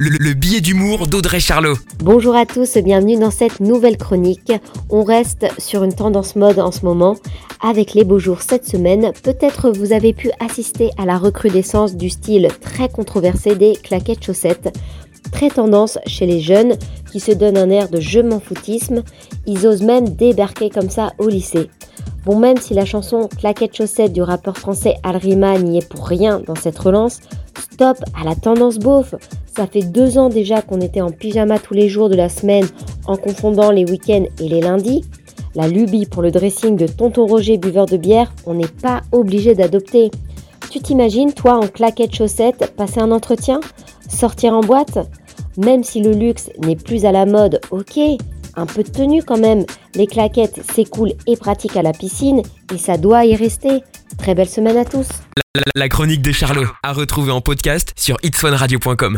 Le, le billet d'humour d'Audrey Charlot. Bonjour à tous, bienvenue dans cette nouvelle chronique. On reste sur une tendance mode en ce moment. Avec les beaux jours cette semaine, peut-être vous avez pu assister à la recrudescence du style très controversé des claquettes chaussettes. Très tendance chez les jeunes qui se donnent un air de je m'en foutisme. Ils osent même débarquer comme ça au lycée. Bon, même si la chanson Claquette chaussette du rappeur français Alrima n'y est pour rien dans cette relance, stop à la tendance beauf. Ça fait deux ans déjà qu'on était en pyjama tous les jours de la semaine en confondant les week-ends et les lundis. La lubie pour le dressing de Tonton Roger buveur de bière, on n'est pas obligé d'adopter. Tu t'imagines, toi, en claquette chaussette, passer un entretien? Sortir en boîte? Même si le luxe n'est plus à la mode, ok, un peu de tenue quand même. Les claquettes, c'est et pratique à la piscine et ça doit y rester. Très belle semaine à tous. La, chronique de Charlot, à retrouver en podcast sur itswanradio.com.